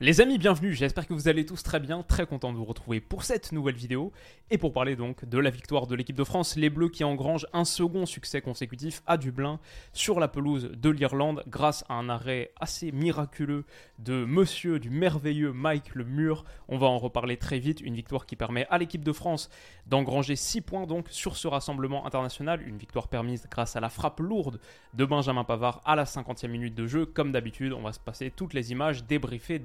Les amis, bienvenue, j'espère que vous allez tous très bien, très content de vous retrouver pour cette nouvelle vidéo et pour parler donc de la victoire de l'équipe de France, les Bleus qui engrangent un second succès consécutif à Dublin sur la pelouse de l'Irlande grâce à un arrêt assez miraculeux de monsieur du merveilleux Mike Le Mur. On va en reparler très vite, une victoire qui permet à l'équipe de France d'engranger 6 points donc sur ce rassemblement international, une victoire permise grâce à la frappe lourde de Benjamin Pavard à la 50e minute de jeu. Comme d'habitude, on va se passer toutes les images, débriefer,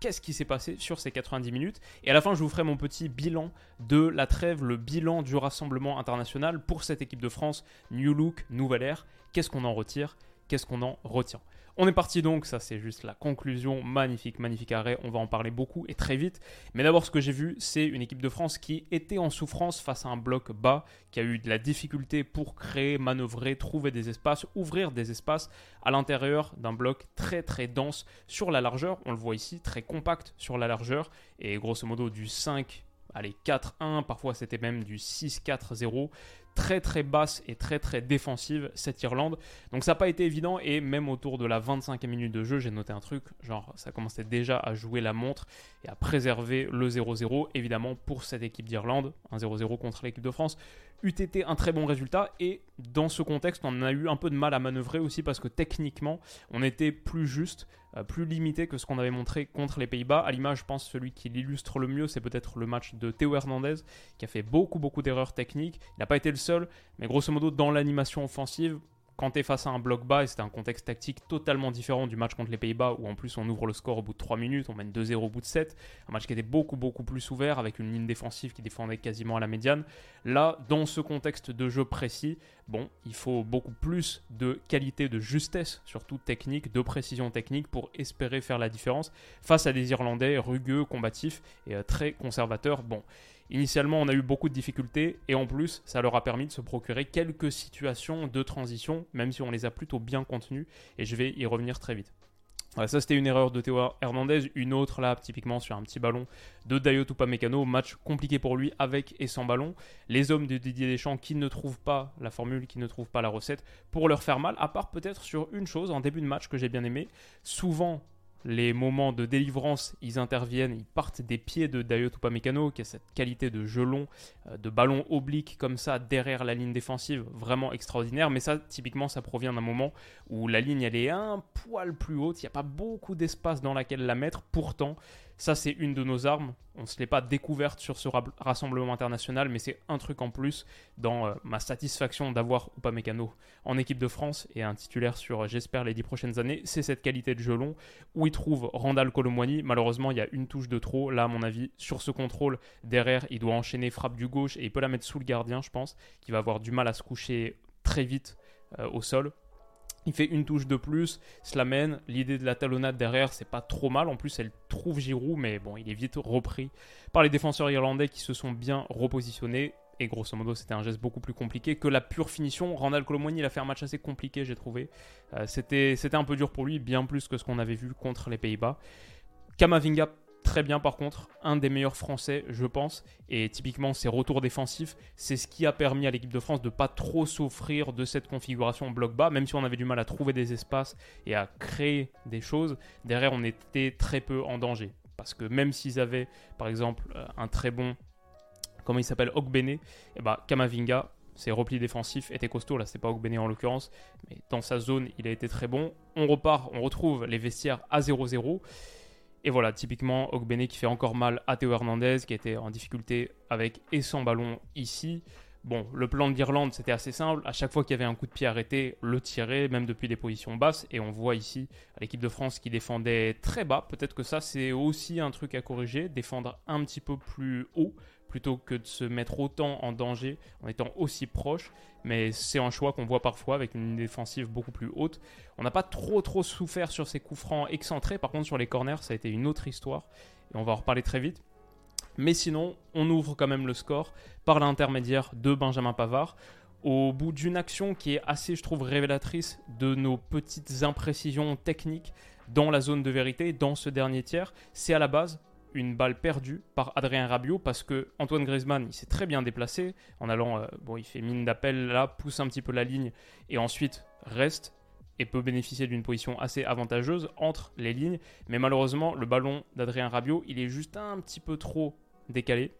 qu'est-ce qui s'est passé sur ces 90 minutes. Et à la fin, je vous ferai mon petit bilan de la trêve, le bilan du rassemblement international pour cette équipe de France. New look, nouvelle ère. Qu'est-ce qu'on en retire? Qu'est-ce qu'on en retient? On est parti donc, ça c'est juste la conclusion, magnifique, magnifique arrêt, on va en parler beaucoup et très vite. Mais d'abord ce que j'ai vu, c'est une équipe de France qui était en souffrance face à un bloc bas, qui a eu de la difficulté pour créer, manœuvrer, trouver des espaces, ouvrir des espaces à l'intérieur d'un bloc très très dense sur la largeur, on le voit ici, très compact sur la largeur, et grosso modo du 5 allez, 4-1, parfois c'était même du 6-4-0 très très basse et très très défensive cette Irlande. Donc ça n'a pas été évident et même autour de la 25e minute de jeu, j'ai noté un truc, genre ça commençait déjà à jouer la montre et à préserver le 0-0 évidemment pour cette équipe d'Irlande, un 0-0 contre l'équipe de France eût été un très bon résultat. Et dans ce contexte, on a eu un peu de mal à manœuvrer aussi parce que techniquement, on était plus juste, euh, plus limité que ce qu'on avait montré contre les Pays-Bas. À l'image, je pense celui qui l'illustre le mieux, c'est peut-être le match de Théo Hernandez, qui a fait beaucoup, beaucoup d'erreurs techniques. Il n'a pas été le seul, mais grosso modo, dans l'animation offensive, quand tu es face à un bloc bas, et c'était un contexte tactique totalement différent du match contre les Pays-Bas, où en plus on ouvre le score au bout de 3 minutes, on mène 2-0 au bout de 7, un match qui était beaucoup beaucoup plus ouvert, avec une ligne défensive qui défendait quasiment à la médiane. Là, dans ce contexte de jeu précis, bon, il faut beaucoup plus de qualité, de justesse, surtout technique, de précision technique, pour espérer faire la différence face à des Irlandais rugueux, combatifs et euh, très conservateurs. Bon, Initialement, on a eu beaucoup de difficultés et en plus, ça leur a permis de se procurer quelques situations de transition, même si on les a plutôt bien contenues et je vais y revenir très vite. ça c'était une erreur de Théo Hernandez, une autre là typiquement sur un petit ballon de Dayo Tupamecano, match compliqué pour lui avec et sans ballon. Les hommes de Didier Deschamps qui ne trouvent pas la formule, qui ne trouvent pas la recette pour leur faire mal, à part peut-être sur une chose en début de match que j'ai bien aimé. Souvent les moments de délivrance, ils interviennent, ils partent des pieds de Dayo Tupamecano, qui a cette qualité de gelon, euh, de ballon oblique comme ça derrière la ligne défensive, vraiment extraordinaire. Mais ça, typiquement, ça provient d'un moment où la ligne, elle est un poil plus haute, il n'y a pas beaucoup d'espace dans laquelle la mettre. Pourtant, ça, c'est une de nos armes. On ne se l'est pas découverte sur ce rassemblement international, mais c'est un truc en plus dans euh, ma satisfaction d'avoir Upamecano en équipe de France et un titulaire sur, j'espère, les dix prochaines années. C'est cette qualité de gelon où il trouve Randall Colomwani. Malheureusement, il y a une touche de trop. Là, à mon avis, sur ce contrôle, derrière, il doit enchaîner frappe du gauche et il peut la mettre sous le gardien, je pense, qui va avoir du mal à se coucher très vite euh, au sol. Il fait une touche de plus, cela mène. L'idée de la talonnade derrière, c'est pas trop mal. En plus, elle trouve Giroud, mais bon, il est vite repris par les défenseurs irlandais qui se sont bien repositionnés. Et grosso modo, c'était un geste beaucoup plus compliqué que la pure finition. Randall Colomoni, il a fait un match assez compliqué, j'ai trouvé. Euh, c'était un peu dur pour lui, bien plus que ce qu'on avait vu contre les Pays-Bas. Kamavinga très bien par contre, un des meilleurs français je pense, et typiquement ses retours défensifs, c'est ce qui a permis à l'équipe de France de pas trop souffrir de cette configuration bloc bas, même si on avait du mal à trouver des espaces et à créer des choses, derrière on était très peu en danger. Parce que même s'ils avaient par exemple euh, un très bon, comment il s'appelle, Ogbene, et eh bah Kamavinga, ses replis défensifs étaient costauds, là c'est pas Ogbene en l'occurrence, mais dans sa zone il a été très bon. On repart, on retrouve les vestiaires à 0-0. Et voilà, typiquement, Ogbene qui fait encore mal à Théo Hernandez, qui était en difficulté avec et sans ballon ici. Bon, le plan de l'Irlande, c'était assez simple. À chaque fois qu'il y avait un coup de pied arrêté, le tirer, même depuis des positions basses. Et on voit ici l'équipe de France qui défendait très bas. Peut-être que ça, c'est aussi un truc à corriger. Défendre un petit peu plus haut plutôt que de se mettre autant en danger en étant aussi proche. Mais c'est un choix qu'on voit parfois avec une défensive beaucoup plus haute. On n'a pas trop trop souffert sur ces coups francs excentrés. Par contre, sur les corners, ça a été une autre histoire. Et on va en reparler très vite. Mais sinon, on ouvre quand même le score par l'intermédiaire de Benjamin Pavard. Au bout d'une action qui est assez, je trouve, révélatrice de nos petites imprécisions techniques dans la zone de vérité, dans ce dernier tiers, c'est à la base une balle perdue par Adrien Rabiot parce que Antoine Griezmann il s'est très bien déplacé en allant euh, bon il fait mine d'appel là pousse un petit peu la ligne et ensuite reste et peut bénéficier d'une position assez avantageuse entre les lignes. Mais malheureusement le ballon d'Adrien Rabiot il est juste un petit peu trop décalé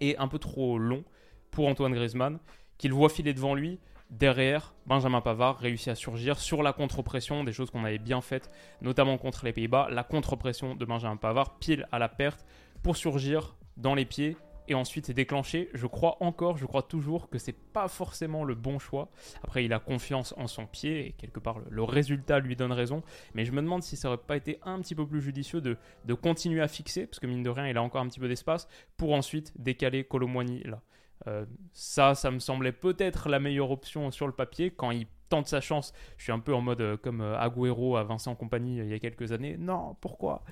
et un peu trop long pour Antoine Griezmann qu'il voit filer devant lui Derrière, Benjamin Pavard réussit à surgir sur la contre-pression, des choses qu'on avait bien faites, notamment contre les Pays-Bas. La contre-pression de Benjamin Pavard, pile à la perte, pour surgir dans les pieds et ensuite déclencher. Je crois encore, je crois toujours que c'est pas forcément le bon choix. Après, il a confiance en son pied et quelque part le, résultat lui donne raison. Mais je me demande si ça aurait pas été un petit peu plus judicieux de, continuer à fixer, parce que mine de rien, il a encore un petit peu d'espace pour ensuite décaler Colomboigny là. Euh, ça, ça me semblait peut-être la meilleure option sur le papier. Quand il tente sa chance, je suis un peu en mode euh, comme euh, Agüero à Vincent Compagnie il y a quelques années. Non, pourquoi?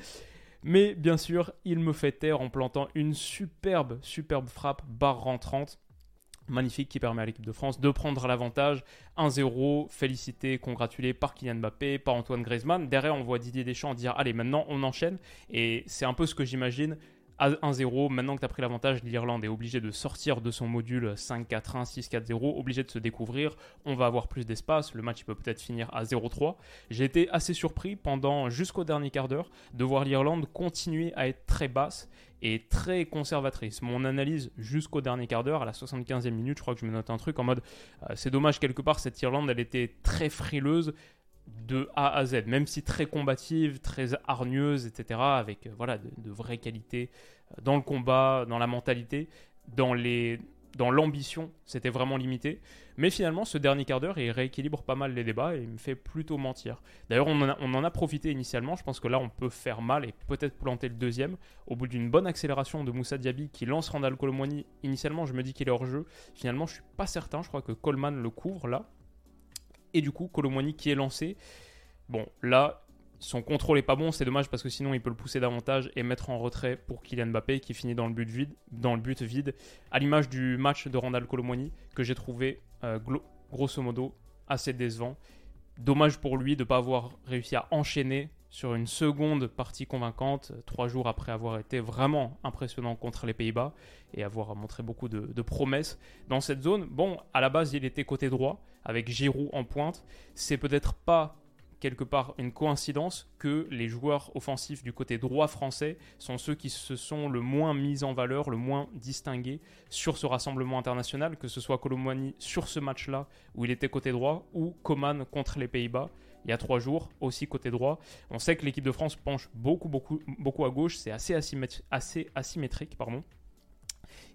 Mais bien sûr, il me fait taire en plantant une superbe, superbe frappe barre rentrante. Magnifique qui permet à l'équipe de France de prendre l'avantage. 1-0, félicité, congratulé par Kylian Mbappé, par Antoine Griezmann. Derrière, on voit Didier Deschamps dire Allez, maintenant on enchaîne. Et c'est un peu ce que j'imagine à 1-0, maintenant que tu as pris l'avantage, l'Irlande est obligée de sortir de son module 5-4-1, 6-4-0, obligée de se découvrir. On va avoir plus d'espace. Le match peut peut-être finir à 0-3. J'ai été assez surpris pendant jusqu'au dernier quart d'heure de voir l'Irlande continuer à être très basse et très conservatrice. Mon analyse jusqu'au dernier quart d'heure, à la 75e minute, je crois que je me note un truc en mode euh, c'est dommage quelque part, cette Irlande elle était très frileuse de A à Z, même si très combative, très hargneuse, etc., avec euh, voilà, de, vraies qualités euh, dans le combat, dans la mentalité, dans les dans l'ambition, c'était vraiment limité. Mais finalement, ce dernier quart d'heure, il rééquilibre pas mal les débats et il me fait plutôt mentir. D'ailleurs, on, on, en a profité initialement. Je pense que là, on peut faire mal et peut-être planter le deuxième. Au bout d'une bonne accélération de Moussa Diaby qui lance Randall Colomwani, initialement, je me dis qu'il est hors jeu. Finalement, je suis pas certain. Je crois que Coleman le couvre là et du coup Colomwani qui est lancé. Bon, là, son contrôle est pas bon, c'est dommage parce que sinon il peut le pousser davantage et mettre en retrait pour Kylian Mbappé qui finit dans le but vide, dans le but vide à l'image du match de Randall Colomwani que j'ai trouvé euh, grosso modo assez décevant. Dommage pour lui de ne pas avoir réussi à enchaîner sur une seconde partie convaincante, trois jours après avoir été vraiment impressionnant contre les Pays-Bas et avoir montré beaucoup de, promesses dans cette zone. Bon, à la base, il était côté droit, avec Giroud en pointe. C'est peut-être pas quelque part une coïncidence que les joueurs offensifs du côté droit français sont ceux qui se sont le moins mis en valeur, le moins distingués sur ce rassemblement international, que ce soit Colomboigny sur ce match-là où il était côté droit ou Coman contre les Pays-Bas il y a trois jours, aussi côté droit. On sait que l'équipe de France penche beaucoup, beaucoup, beaucoup à gauche, c'est assez, asymétrique. Pardon.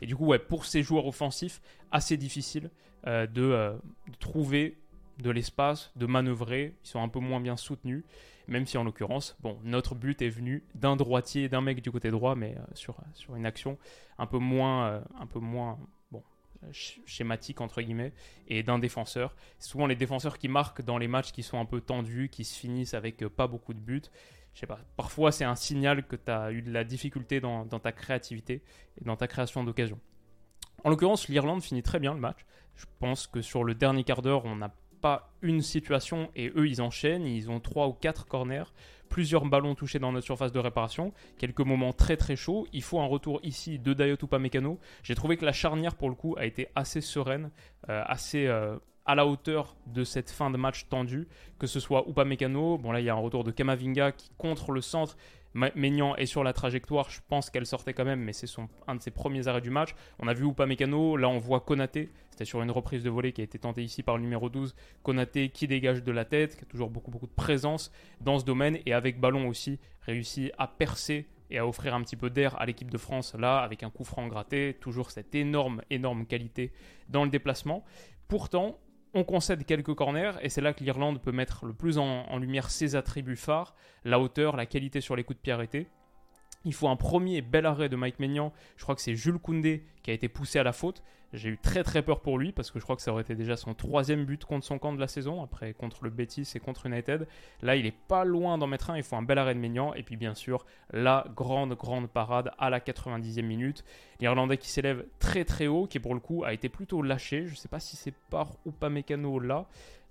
Et du coup, ouais, pour ces joueurs offensifs, assez difficile euh, euh, de, trouver de l'espace, de manœuvrer. Ils sont un peu moins bien soutenus, même si en l'occurrence, bon, notre but est venu d'un droitier, d'un mec du côté droit, mais euh, sur, sur une action un peu moins, un peu moins schématique entre guillemets et d'un défenseur. souvent les défenseurs qui marquent dans les matchs qui sont un peu tendus, qui se finissent avec euh, pas beaucoup de buts. Je sais pas, parfois c'est un signal que tu as eu de la difficulté dans, ta créativité et dans ta création d'occasion. En l'occurrence, l'Irlande finit très bien le match. Je pense que sur le dernier quart d'heure, on n'a pas une situation et eux ils enchaînent, ils ont trois ou quatre corners plusieurs ballons touchés dans notre surface de réparation, quelques moments très très chauds. Il faut un retour ici de Dayot Mécano. J'ai trouvé que la charnière pour le coup a été assez sereine, euh, assez euh, à la hauteur de cette fin de match tendue, que ce soit Upamecano, bon là il y a un retour de Kamavinga qui contre le centre Maignan est sur la trajectoire, je pense qu'elle sortait quand même, mais c'est un de ses premiers arrêts du match. On a vu Upamecano, là on voit Konaté, c'était sur une reprise de volée qui a été tentée ici par le numéro 12. Konaté qui dégage de la tête, qui a toujours beaucoup, beaucoup de présence dans ce domaine, et avec ballon aussi, réussit à percer et à offrir un petit peu d'air à l'équipe de France, là, avec un coup franc gratté, toujours cette énorme, énorme qualité dans le déplacement. Pourtant, on concède quelques corners et c'est là que l'Irlande peut mettre le plus en, lumière ses attributs phares, la hauteur, la qualité sur les coups de pied arrêtés. Il faut un premier bel arrêt de Mike Maignan. Je crois que c'est Jules Koundé qui a été poussé à la faute. J'ai eu très très peur pour lui parce que je crois que ça aurait été déjà son troisième but contre son camp de la saison, après contre le Betis et contre United. Là, il est pas loin d'en mettre un. Il faut un bel arrêt de Maignan. Et puis bien sûr, la grande grande parade à la 90e minute. L'Irlandais qui s'élève très très haut, qui pour le coup a été plutôt lâché. Je ne sais pas si c'est par ou pas Mécano là.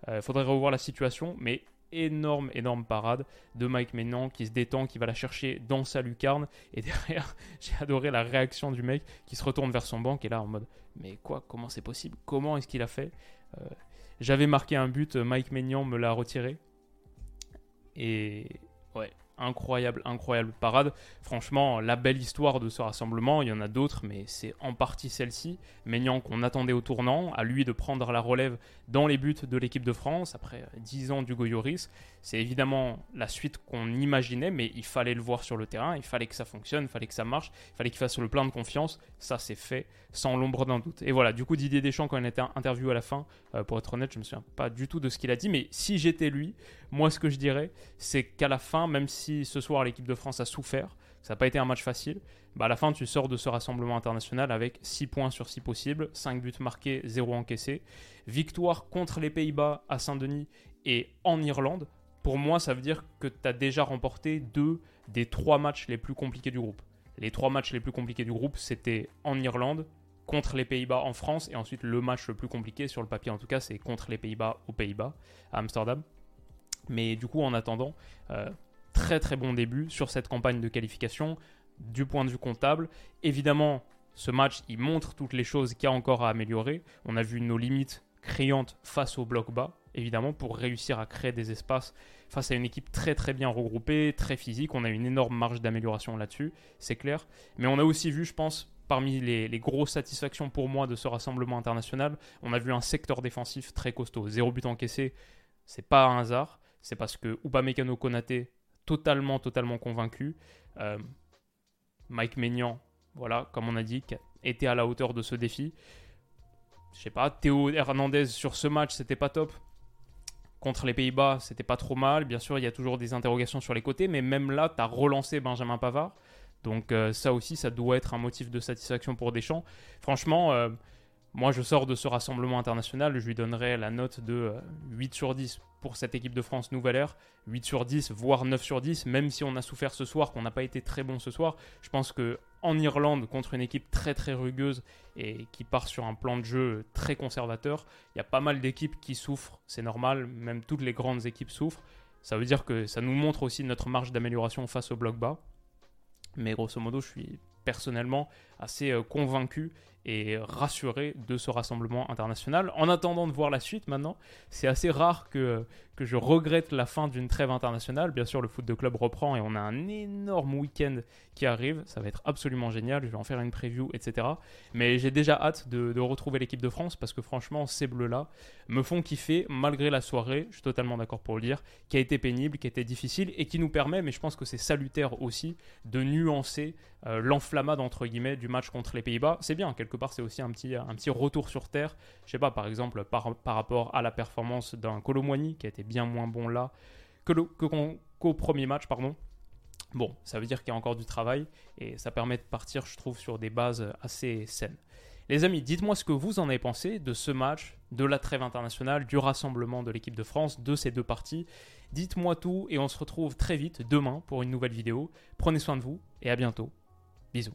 Il euh, faudrait revoir la situation, mais énorme, énorme parade de Mike Maignan qui se détend, qui va la chercher dans sa lucarne. Et derrière, j'ai adoré la réaction du mec qui se retourne vers son banc et là en mode Mais quoi Comment c'est possible? Comment est-ce qu'il a fait? Euh, J'avais marqué un but, Mike Maignan me l'a retiré. Et ouais, incroyable, incroyable parade. Franchement, la belle histoire de ce rassemblement, il y en a d'autres, mais c'est en partie celle-ci. Maignan qu'on attendait au tournant, à lui de prendre la relève dans les buts de l'équipe de France après 10 ans du Goyoris. C'est évidemment la suite qu'on imaginait, mais il fallait le voir sur le terrain, il fallait que ça fonctionne, il fallait que ça marche, il fallait qu'il fasse le plein de confiance. Ça, c'est fait sans l'ombre d'un doute. Et voilà, du coup, Didier Deschamps, quand il a été interviewé à la fin, euh, pour être honnête, je me souviens pas du tout de ce qu'il a dit, mais si j'étais lui, moi, ce que je dirais, c'est qu'à la fin, même si ce soir l'équipe de France a souffert, ça n'a pas été un match facile, bah à la fin, tu sors de ce rassemblement international avec 6 points sur 6 possibles, 5 buts marqués, 0 encaissés. Victoire contre les Pays-Bas à Saint-Denis et en Irlande. Pour moi, ça veut dire que tu as déjà remporté deux des trois matchs les plus compliqués du groupe. Les trois matchs les plus compliqués du groupe, c'était en Irlande, contre les Pays-Bas en France, et ensuite le match le plus compliqué, sur le papier en tout cas, c'est contre les Pays-Bas aux Pays-Bas, à Amsterdam. Mais du coup, en attendant, euh, très très bon début sur cette campagne de qualification du point de vue comptable. Évidemment, ce match, il montre toutes les choses qu'il y a encore à améliorer. On a vu nos limites criantes face au bloc bas, évidemment, pour réussir à créer des espaces face à une équipe très très bien regroupée, très physique. On a une énorme marge d'amélioration là-dessus, c'est clair. Mais on a aussi vu, je pense, parmi les, les, grosses satisfactions pour moi de ce rassemblement international, on a vu un secteur défensif très costaud. Zéro but encaissé, c'est pas un hasard c'est parce que Upamecano Konaté, totalement, totalement convaincu. Euh, Mike Maignan, voilà, comme on a dit, était à la hauteur de ce défi. Je sais pas, Théo Hernandez sur ce match, c'était pas top. Contre les Pays-Bas, c'était pas trop mal. Bien sûr, il y a toujours des interrogations sur les côtés, mais même là, tu as relancé Benjamin Pavard. Donc euh, ça aussi, ça doit être un motif de satisfaction pour Deschamps. Franchement, euh, moi, je sors de ce rassemblement international, je lui donnerai la note de 8 sur 10 pour cette équipe de France nouvelle ère, 8 sur 10, voire 9 sur 10, même si on a souffert ce soir, qu'on n'a pas été très bon ce soir. Je pense que en Irlande, contre une équipe très très rugueuse et qui part sur un plan de jeu très conservateur, il y a pas mal d'équipes qui souffrent, c'est normal, même toutes les grandes équipes souffrent. Ça veut dire que ça nous montre aussi notre marge d'amélioration face au bloc bas. Mais grosso modo, je suis personnellement assez euh, convaincu et rassuré de ce rassemblement international. En attendant de voir la suite maintenant, c'est assez rare que, que je regrette la fin d'une trêve internationale. Bien sûr, le foot de club reprend et on a un énorme week-end qui arrive. Ça va être absolument génial. Je vais en faire une preview, etc. Mais j'ai déjà hâte de, de retrouver l'équipe de France parce que franchement, ces bleus-là me font kiffer malgré la soirée. Je suis totalement d'accord pour le dire, qui a été pénible, qui a été difficile et qui nous permet, mais je pense que c'est salutaire aussi, de nuancer euh, l'enflammade entre guillemets du match contre les Pays-Bas. C'est bien, quelque part, c'est aussi un petit, un petit retour sur terre. Je sais pas, par exemple, par, par rapport à la performance d'un Colomboigny qui a été bien moins bon là que qu'au premier match, pardon. Bon, ça veut dire qu'il y a encore du travail et ça permet de partir, je trouve, sur des bases assez saines. Les amis, dites-moi ce que vous en avez pensé de ce match, de la trêve internationale, du rassemblement de l'équipe de France, de ces deux parties. Dites-moi tout et on se retrouve très vite demain pour une nouvelle vidéo. Prenez soin de vous et à bientôt. Bisous.